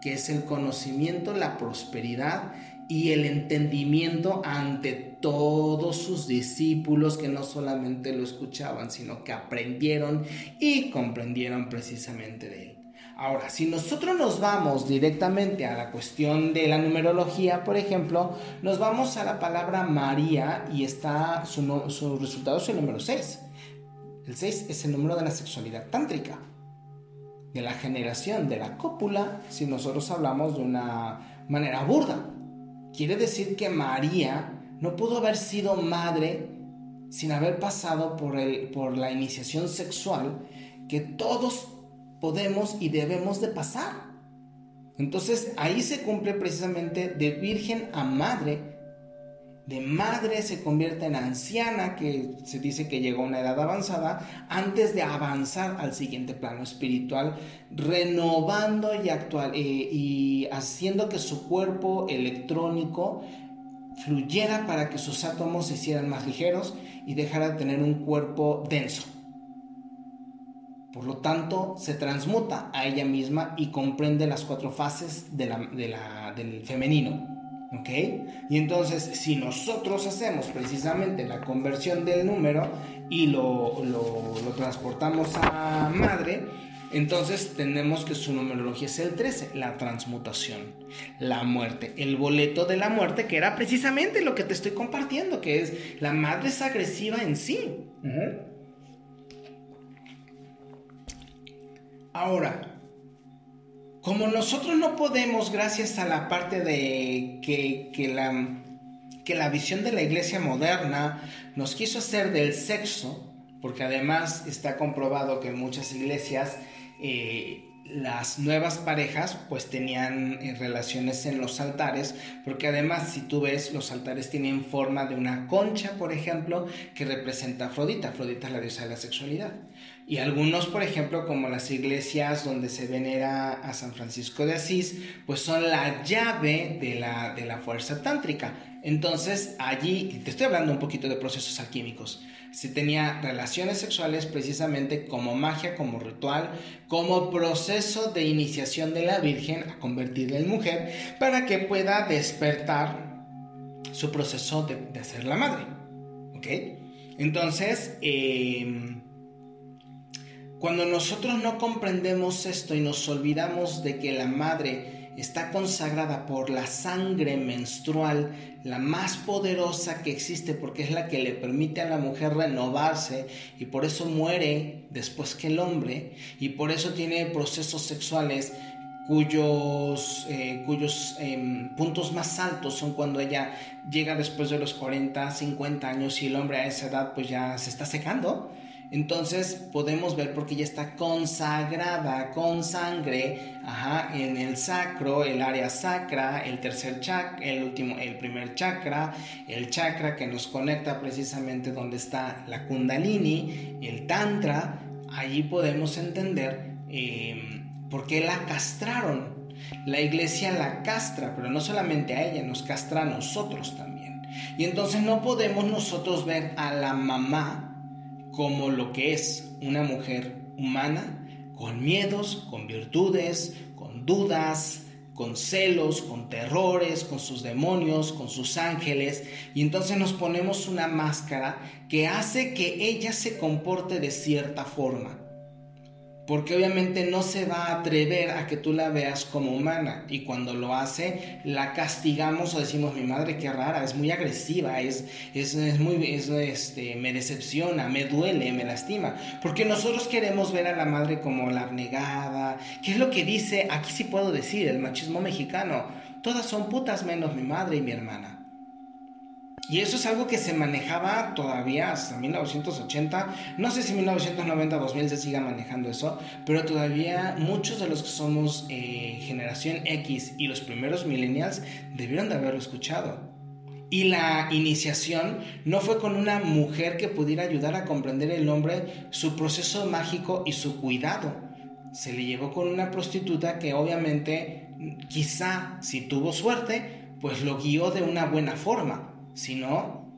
que es el conocimiento, la prosperidad y el entendimiento ante todos sus discípulos que no solamente lo escuchaban, sino que aprendieron y comprendieron precisamente de él. Ahora, si nosotros nos vamos directamente a la cuestión de la numerología, por ejemplo, nos vamos a la palabra María y está su, su resultado es el número 6. El 6 es el número de la sexualidad tántrica, de la generación de la cópula, si nosotros hablamos de una manera burda. Quiere decir que María no pudo haber sido madre sin haber pasado por, el, por la iniciación sexual que todos podemos y debemos de pasar. Entonces ahí se cumple precisamente de virgen a madre. De madre se convierte en anciana, que se dice que llegó a una edad avanzada, antes de avanzar al siguiente plano espiritual, renovando y, actual, eh, y haciendo que su cuerpo electrónico fluyera para que sus átomos se hicieran más ligeros y dejara de tener un cuerpo denso. Por lo tanto, se transmuta a ella misma y comprende las cuatro fases del femenino. ¿Ok? Y entonces, si nosotros hacemos precisamente la conversión del número y lo, lo, lo transportamos a madre, entonces tenemos que su numerología es el 13, la transmutación, la muerte, el boleto de la muerte, que era precisamente lo que te estoy compartiendo, que es la madre es agresiva en sí. Ahora, como nosotros no podemos, gracias a la parte de que, la visión de la iglesia moderna nos quiso hacer del sexo, porque además está comprobado que en muchas iglesias eh, las nuevas parejas pues tenían eh, relaciones en los altares, porque además si tú ves los altares tienen forma de una concha, por ejemplo, que representa a Afrodita, Afrodita es la diosa de la sexualidad. Y algunos, por ejemplo, como las iglesias donde se venera a San Francisco de Asís, pues son la llave de la, de la fuerza tántrica. Entonces allí, te estoy hablando un poquito de procesos alquímicos, se tenía relaciones sexuales precisamente como magia, como ritual, como proceso de iniciación de la Virgen a convertirla en mujer para que pueda despertar su proceso de, de ser la madre. ¿Ok? Entonces, em, cuando nosotros no comprendemos esto y nos olvidamos de que la madre está consagrada por la sangre menstrual, la más poderosa que existe porque es la que le permite a la mujer renovarse y por eso muere después que el hombre y por eso tiene procesos sexuales cuyos, eh, cuyos em, puntos más altos son cuando ella llega después de los 40, 50 años y el hombre a esa edad pues ya se está secando entonces podemos ver porque ya está consagrada con sangre en el sacro, el área sacra, el tercer chakra, el último, el primer chakra, el chakra que nos conecta precisamente donde está la kundalini, el tantra. Allí podemos entender eh, por qué la castraron. La iglesia la castra, pero no solamente a ella, nos castra a nosotros también. Y entonces no podemos nosotros ver a la mamá como lo que es una mujer humana, con miedos, con virtudes, con dudas, con celos, con terrores, con sus demonios, con sus ángeles, y entonces nos ponemos una máscara que hace que ella se comporte de cierta forma porque obviamente no se va a atrever a que tú la veas como humana y cuando lo hace la castigamos o decimos mi madre qué rara, es muy agresiva, es, es, muy, este, me decepciona, me duele, me lastima, porque nosotros queremos ver a la madre como la abnegada, ¿qué es lo que dice? Aquí sí puedo decir, el machismo mexicano, todas son putas menos mi madre y mi hermana. Y eso es algo que se manejaba todavía hasta 1980. No sé si 1990 2000 se siga manejando eso, pero todavía muchos de los que somos eh, generación X y los primeros millennials debieron de haberlo escuchado. Y la iniciación no fue con una mujer que pudiera ayudar a comprender el hombre, su proceso mágico y su cuidado. Se le llevó con una prostituta que obviamente, quizá si tuvo suerte, pues lo guió de una buena forma sino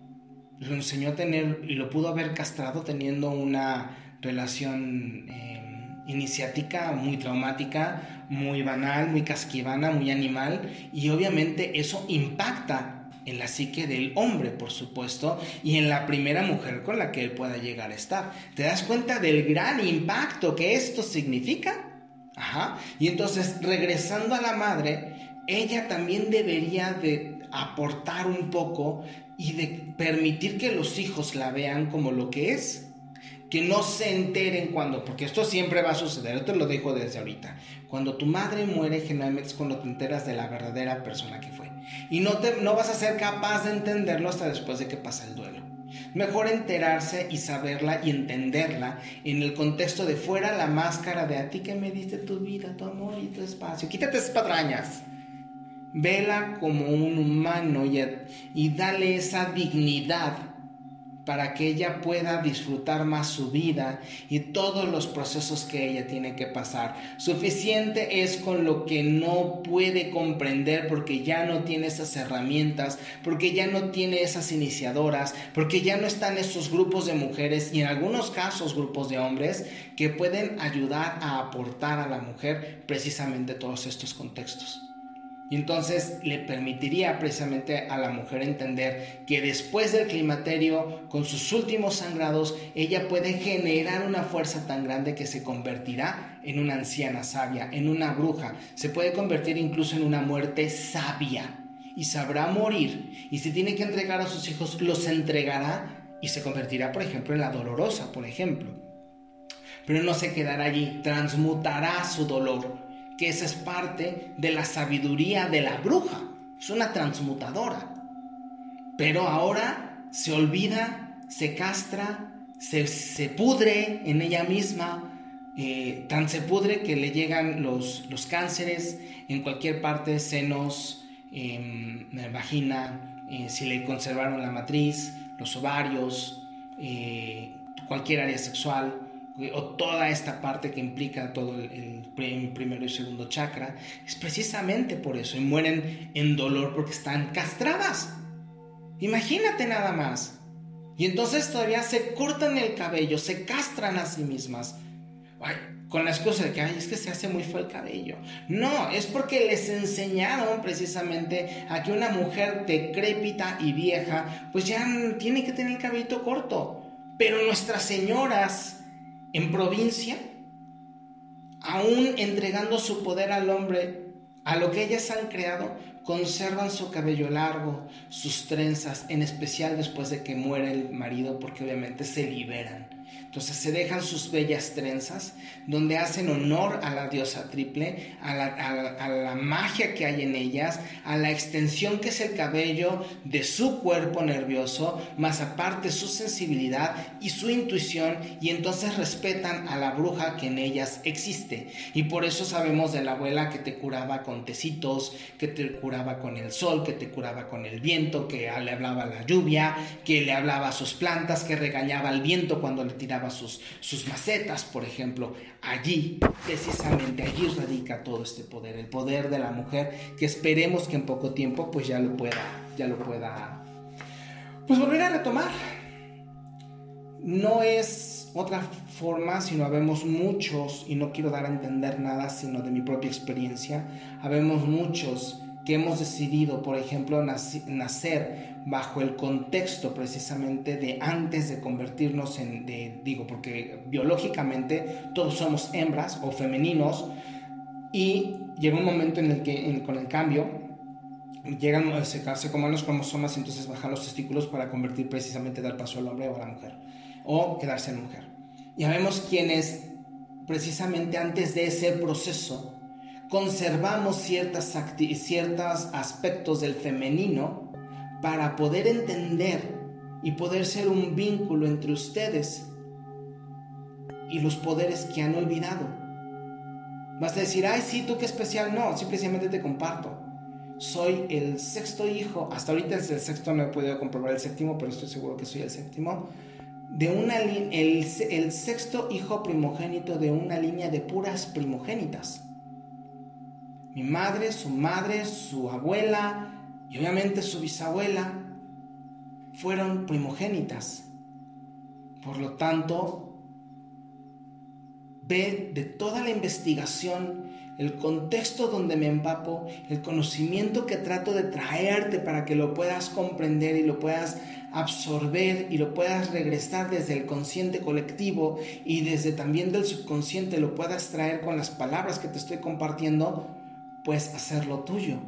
lo enseñó a tener y lo pudo haber castrado teniendo una relación em, iniciática muy traumática, muy banal, muy casquivana, muy animal, y obviamente eso impacta en la psique del hombre, por supuesto, y en la primera mujer con la que él pueda llegar a estar. ¿Te das cuenta del gran impacto que esto significa? Ajá. Y entonces, regresando a la madre, ella también debería de aportar un poco y de permitir que los hijos la vean como lo que es que no se enteren cuando, porque esto siempre va a suceder, yo te lo dejo desde ahorita. Cuando tu madre muere, generalmente es cuando te enteras de la verdadera persona que fue. Y no, te, no vas a ser capaz de entenderlo hasta después de que pasa el duelo. Mejor enterarse y saberla y entenderla en el contexto de fuera la máscara de a ti que me diste tu vida, tu amor y tu espacio. Quítate esas patrañas. Vela como un humano y, dale esa dignidad para que ella pueda disfrutar más su vida y todos los procesos que ella tiene que pasar. Suficiente es con lo que no puede comprender porque ya no tiene esas herramientas, porque ya no tiene esas iniciadoras, porque ya no están esos grupos de mujeres y en algunos casos grupos de hombres que pueden ayudar a aportar a la mujer precisamente todos estos contextos. Y entonces le permitiría precisamente a la mujer entender que después del climaterio, con sus últimos sangrados, ella puede generar una fuerza tan grande que se convertirá en una anciana sabia, en una bruja. Se puede convertir incluso en una muerte sabia y sabrá morir. Y si tiene que entregar a sus hijos, los entregará y se convertirá, por ejemplo, en la dolorosa, por ejemplo. Pero no se quedará allí, transmutará su dolor que esa es parte de la sabiduría de la bruja. Es una transmutadora. Pero ahora se olvida, se castra, se, pudre en ella misma, eh, tan se pudre que le llegan los, los cánceres en cualquier parte, senos, em, vagina, eh, si le conservaron la matriz, los ovarios, eh, cualquier área sexual o toda esta parte que implica todo el, primero y segundo chakra, es precisamente por eso, y mueren en dolor porque están castradas. Imagínate nada más. Y entonces todavía se cortan el cabello, se castran a sí mismas. con la excusa de que, ay, es que se hace muy feo el cabello. No, es porque les enseñaron precisamente a que una mujer decrépita y vieja, pues ya tiene que tener el cabello corto. Pero nuestras señoras en provincia, aún entregando su poder al hombre, a lo que ellas han creado, conservan su cabello largo, sus trenzas, en especial después de que muere el marido, porque obviamente se liberan. Entonces se dejan sus bellas trenzas, donde hacen honor a la diosa triple, a la, magia que hay en ellas, a la extensión que es el cabello de su cuerpo nervioso, más aparte su sensibilidad y su intuición, y entonces respetan a la bruja que en ellas existe. Y por eso sabemos de la abuela que te curaba con tecitos, que te curaba con el sol, que te curaba con el viento, que le hablaba a la lluvia, que le hablaba a sus plantas, que regañaba al viento cuando le tiraba sus, macetas, por ejemplo. Allí, precisamente allí radica todo este poder, el poder de la mujer, que esperemos que en poco tiempo pues ya lo pueda, ya lo pueda, pues volver a retomar. No es otra forma, sino habemos muchos, y no quiero dar a entender nada, sino de mi propia experiencia, habemos muchos que hemos decidido, por ejemplo, nacer bajo el contexto precisamente de antes de convertirnos en, digo, porque biológicamente todos somos hembras o femeninos y llega un momento en el que con el cambio llegan, se, se coman los cromosomas y entonces bajan los testículos para convertir precisamente, dar paso al hombre o a la mujer o quedarse en mujer. Y vemos quienes precisamente antes de ese proceso conservamos ciertas ciertos aspectos del femenino para poder entender y poder ser un vínculo entre ustedes y los poderes que han olvidado. Vas a decir, ay, sí, tú qué especial. No, simplemente te comparto. Soy el sexto hijo, hasta ahorita es el sexto, no he podido comprobar el séptimo, pero estoy seguro que soy el séptimo, de una el, el sexto hijo primogénito de una línea de puras primogénitas. Mi madre, su madre, su abuela y obviamente su bisabuela fueron primogénitas. Por lo tanto, ve de toda la investigación, el contexto donde me empapo, el conocimiento que trato de traerte para que lo puedas comprender y lo puedas absorber y lo puedas regresar desde el consciente colectivo y desde también del subconsciente lo puedas traer con las palabras que te estoy compartiendo, pues hacerlo tuyo.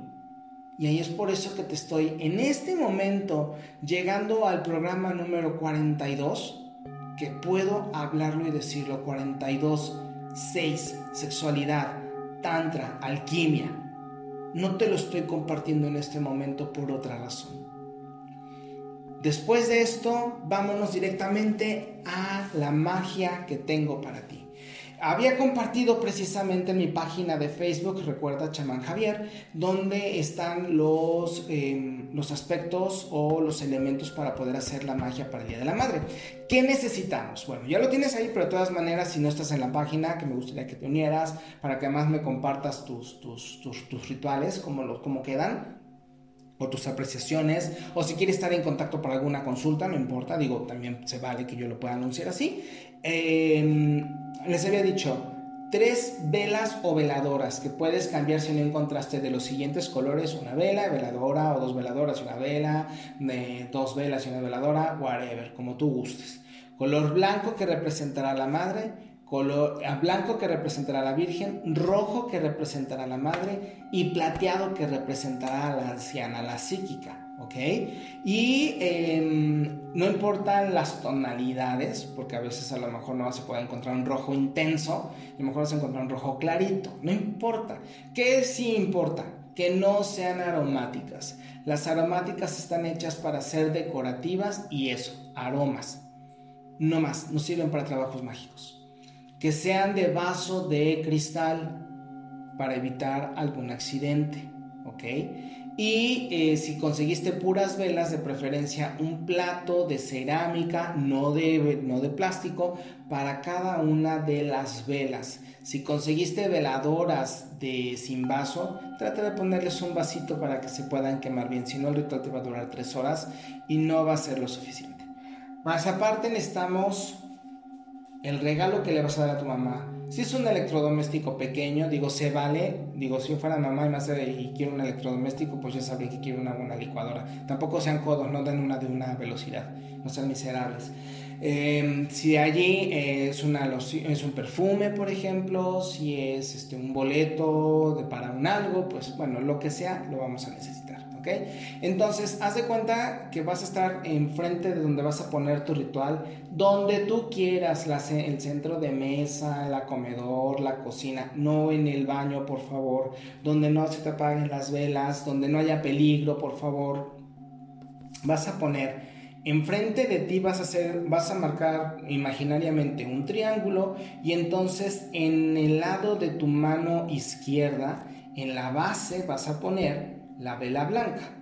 Y ahí es por eso que te estoy en este momento llegando al programa número 42, que puedo hablarlo y decirlo, 42, 6, sexualidad, tantra, alquimia. No te lo estoy compartiendo en este momento por otra razón. Después de esto, vámonos directamente a la magia que tengo para ti. Había compartido precisamente en mi página de Facebook, recuerda Chamán Javier, donde están los, em, los aspectos o los elementos para poder hacer la magia para el Día de la Madre. ¿Qué necesitamos? Bueno, ya lo tienes ahí, pero de todas maneras, si no estás en la página, que me gustaría que te unieras, para que además me compartas tus, tus, tus, rituales, cómo, cómo quedan o tus apreciaciones, o si quieres estar en contacto para alguna consulta, no importa, digo, también se vale que yo lo pueda anunciar así. Les había dicho, tres velas o veladoras que puedes cambiar si no encontraste de los siguientes colores, una vela, veladora o dos veladoras una vela, dos velas y una veladora, whatever, como tú gustes. Color blanco que representará a la madre, color blanco que representará a la Virgen, rojo que representará a la madre y plateado que representará a la anciana, la psíquica. ¿Ok? Y em, no importan las tonalidades, porque a veces a lo mejor no a poder encontrar un rojo intenso, a lo mejor vas a encontrar un rojo clarito, no importa. ¿Qué sí importa? Que no sean aromáticas. Las aromáticas están hechas para ser decorativas y eso, aromas. No más, no sirven para trabajos mágicos. Que sean de vaso de cristal para evitar algún accidente, ¿ok? Y eh, si conseguiste puras velas, de preferencia un plato de cerámica, no de, no de plástico, para cada una de las velas. Si conseguiste veladoras de sin vaso, trata de ponerles un vasito para que se puedan quemar bien. Si no, el ritual te va a durar tres horas y no va a ser lo suficiente. Más aparte, necesitamos el regalo que le vas a dar a tu mamá si es un electrodoméstico pequeño, digo, se vale. Digo, si yo fuera mamá y me y quiero un electrodoméstico, pues ya sabría que quiero una buena licuadora. Tampoco sean codos, no den una de una velocidad, no sean miserables. Em, si allí es, una, es un perfume, por ejemplo, si es este, un boleto de, para un algo, pues bueno, lo que sea, lo vamos a necesitar. Entonces, haz de cuenta que vas a estar enfrente de donde vas a poner tu ritual, donde tú quieras, el centro de mesa, la comedor, la cocina, no en el baño, por favor, donde no se te apaguen las velas, donde no haya peligro, por favor. Vas a poner enfrente de ti vas a hacer vas a marcar imaginariamente un triángulo y entonces en el lado de tu mano izquierda en la base vas a poner la vela blanca.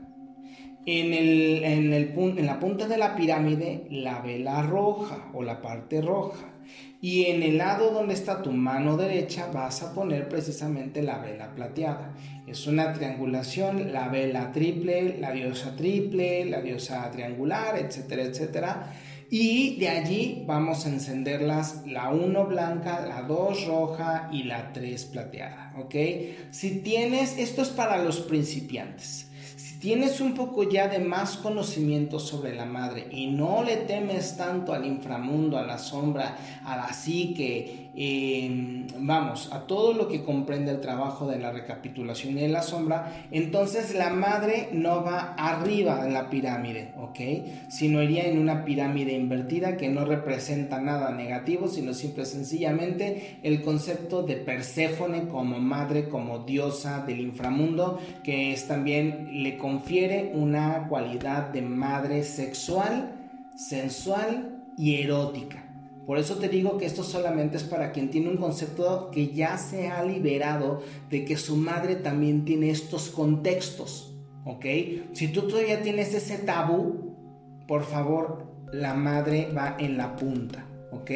En, el, en, el, en la punta de la pirámide, la vela roja o la parte roja. Y en el lado donde está tu mano derecha vas a poner precisamente la vela plateada. Es una triangulación, la vela triple, la diosa triple, la diosa triangular, etcétera, etcétera. Y de allí vamos a encenderlas la 1 blanca, la 2 roja y la 3 plateada, ¿ok? Si tienes, esto es para los principiantes tienes un poco ya de más conocimiento sobre la madre y no le temes tanto al inframundo, a la sombra, a la psique, vamos, a todo lo que comprende el trabajo de la recapitulación y de la sombra, entonces la madre no va arriba en la pirámide, ¿ok? Sino iría en una pirámide invertida que no representa nada negativo, sino simple sencillamente el concepto de Perséfone como madre, como diosa del inframundo, que es también le confiere una cualidad de madre sexual, sensual y erótica. Por eso te digo que esto solamente es para quien tiene un concepto que ya se ha liberado de que su madre también tiene estos contextos, ¿ok? Si tú todavía tienes ese tabú, por favor, la madre va en la punta, ¿ok?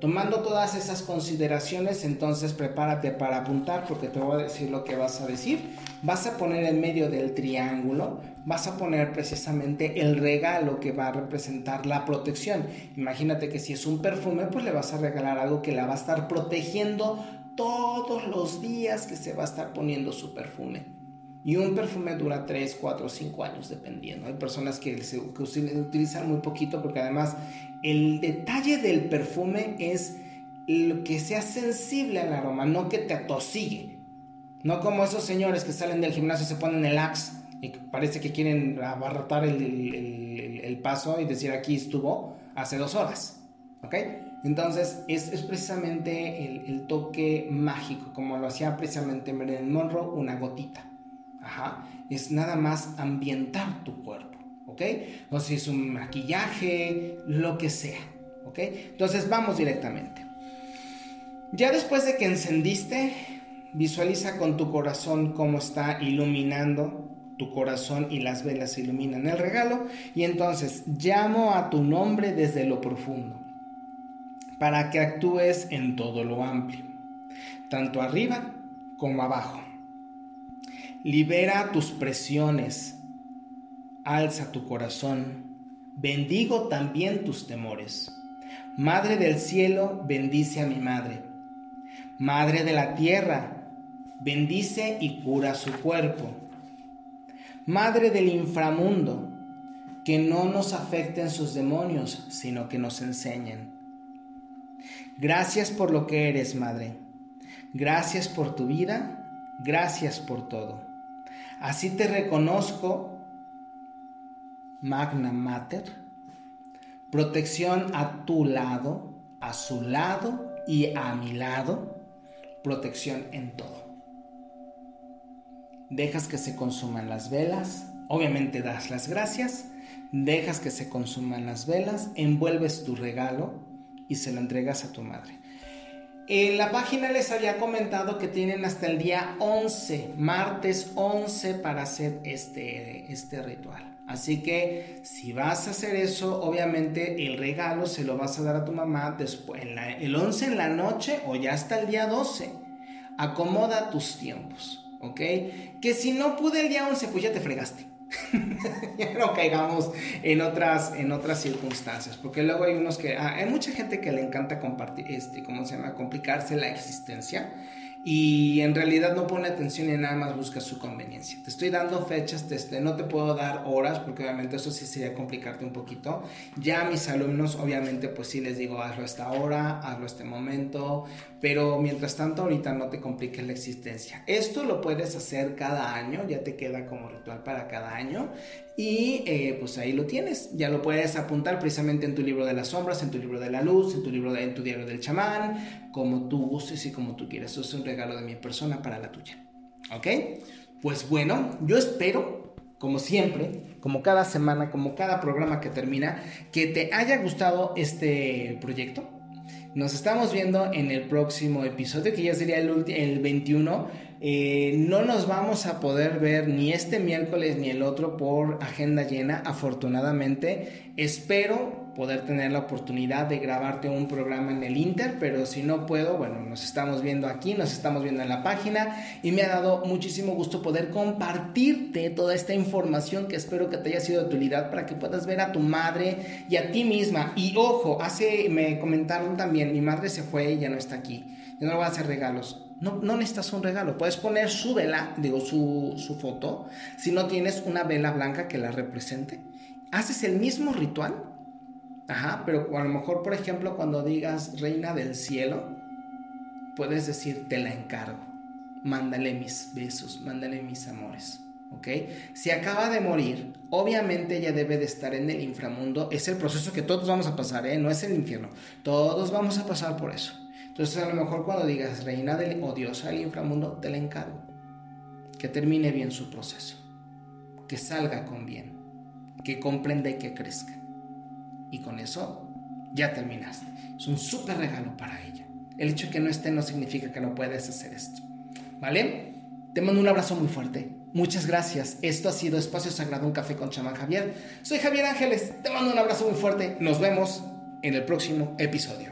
Tomando todas esas consideraciones, entonces prepárate para apuntar porque te voy a decir lo que vas a decir. Vas a poner en medio del triángulo, vas a poner precisamente el regalo que va a representar la protección. Imagínate que si es un perfume, pues le vas a regalar algo que la va a estar protegiendo todos los días que se va a estar poniendo su perfume. Y un perfume dura 3, 4, 5 años dependiendo. Hay personas que, que utilizan muy poquito porque además el detalle del perfume es lo que sea sensible al aroma, no que te atosigue. No como esos señores que salen del gimnasio y se ponen el axe y parece que quieren abarrotar el, paso y decir aquí estuvo hace dos horas. ¿Ok? Entonces es, precisamente el, toque mágico, como lo hacía precisamente Marilyn Monroe, una gotita. Ajá. Es nada más ambientar tu cuerpo. ¿ok? O si es un maquillaje, lo que sea, ¿ok? Entonces vamos directamente. Ya después de que encendiste, visualiza con tu corazón cómo está iluminando tu corazón y las velas iluminan el regalo y entonces llamo a tu nombre desde lo profundo para que actúes en todo lo amplio, tanto arriba como abajo. Libera tus presiones, alza tu corazón, bendigo también tus temores. Madre del cielo, bendice a mi madre. Madre de la tierra, bendice y cura su cuerpo. Madre del inframundo, que no nos afecten sus demonios, sino que nos enseñen. Gracias por lo que eres, Madre. Gracias por tu vida. Gracias por todo. Así te reconozco Magna Mater, protección a tu lado, a su lado y a mi lado, protección en todo. Dejas que se consuman las velas, obviamente das las gracias, dejas que se consuman las velas, envuelves tu regalo y se lo entregas a tu madre. En la página les había comentado que tienen hasta el día 11, martes 11, para hacer este, este ritual. Así que si vas a hacer eso, obviamente el regalo se lo vas a dar a tu mamá después, el 11 en la noche o ya hasta el día 12. Acomoda tus tiempos, ¿ok? Que si no pude el día 11, pues ya te fregaste. ya no caigamos en otras, en otras circunstancias, porque luego hay unos que, ah, hay mucha gente que le encanta compartir, este, ¿cómo se llama? Complicarse la existencia y en realidad no pone atención y nada más busca su conveniencia. Te estoy dando fechas, te, este, no te puedo dar horas porque obviamente eso sí sería complicarte un poquito. Ya a mis alumnos obviamente pues sí les digo hazlo esta hora, hazlo este momento, pero mientras tanto ahorita no te compliques la existencia. Esto lo puedes hacer cada año, ya te queda como ritual para cada año y eh, pues ahí lo tienes, ya lo puedes apuntar precisamente en tu libro de las sombras, en tu libro de la luz, en tu libro de, en tu diario del chamán, como tú gustes y como tú quieras. Eso es un regalo de mi persona para la tuya. ¿Ok? Pues bueno, yo espero, como siempre, como cada semana, como cada programa que termina, que te haya gustado este proyecto. Nos estamos viendo en el próximo episodio, que ya sería el, el 21 eh, no nos vamos a poder ver ni este miércoles ni el otro por agenda llena, afortunadamente. Espero poder tener la oportunidad de grabarte un programa en el Inter, pero si no puedo, bueno, nos estamos viendo aquí, nos estamos viendo en la página y me ha dado muchísimo gusto poder compartirte toda esta información que espero que te haya sido de utilidad para que puedas ver a tu madre y a ti misma. Y ojo, hace, me comentaron también, mi madre se fue y ya no está aquí. No le voy a hacer regalos no, no, necesitas un regalo. Puedes poner su vela, digo, su, su foto, si no tienes una vela blanca que la represente. Haces el mismo ritual, ajá, pero a lo mejor, por ejemplo, cuando digas reina del cielo, puedes decir te la encargo. Mándale mis besos, mándale mis amores. ¿ok? Si acaba de morir, obviamente ella debe de estar en el inframundo. Es el proceso que todos vamos a pasar, ¿eh? No es el infierno. Todos vamos a pasar por eso. Entonces a lo mejor cuando digas reina del, o diosa del inframundo, te la encargo. Que termine bien su proceso. Que salga con bien. Que comprenda y que crezca. Y con eso ya terminaste. Es un súper regalo para ella. El hecho de que no esté no significa que no puedes hacer esto. ¿Vale? Te mando un abrazo muy fuerte. Muchas gracias. Esto ha sido Espacio Sagrado, un café con chamán Javier. Soy Javier Ángeles. Te mando un abrazo muy fuerte. Nos vemos en el próximo episodio.